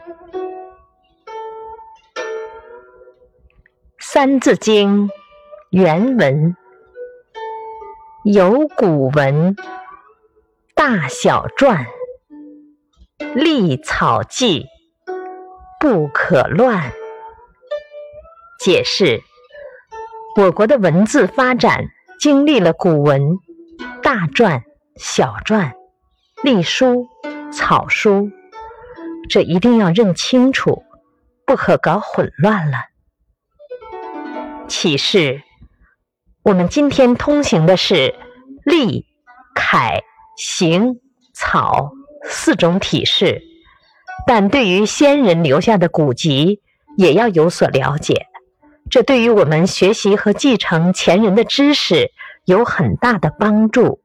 《三字经》原文有古文，大小篆，隶草记，不可乱。解释：我国的文字发展经历了古文、大篆、小篆、隶书、草书，这一定要认清楚，不可搞混乱了。启示：我们今天通行的是隶、楷、行、草四种体式，但对于先人留下的古籍也要有所了解，这对于我们学习和继承前人的知识有很大的帮助。